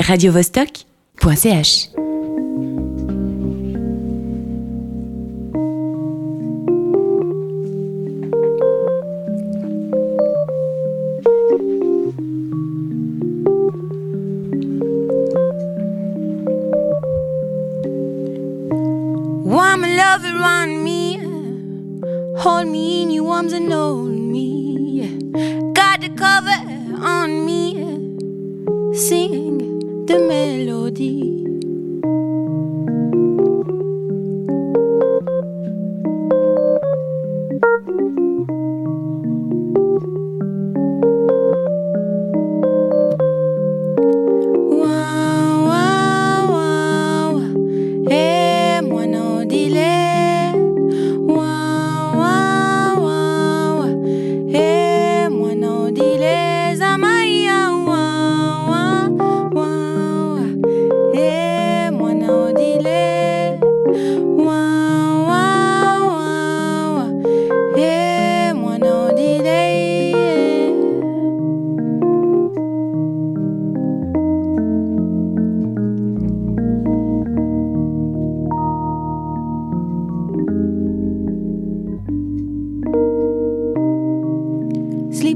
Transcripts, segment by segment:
radiovostok.ch Warm love around me, hold me in your arms and hold me. Got the cover on me, sing the melody.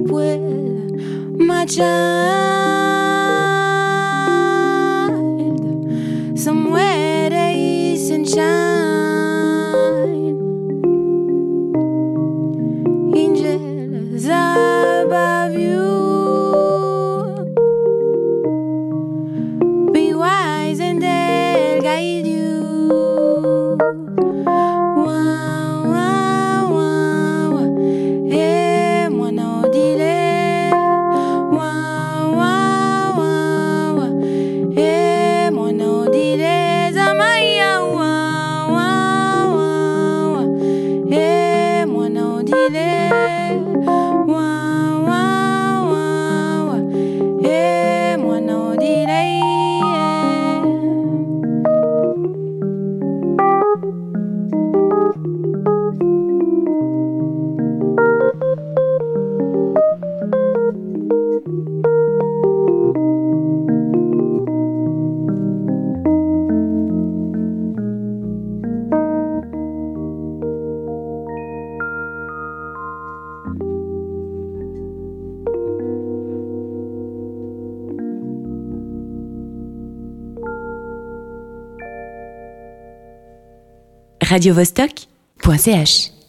Well, my child. Somewhere there is sunshine. Angels above you. Be wise and they'll guide you. radiovostok.ch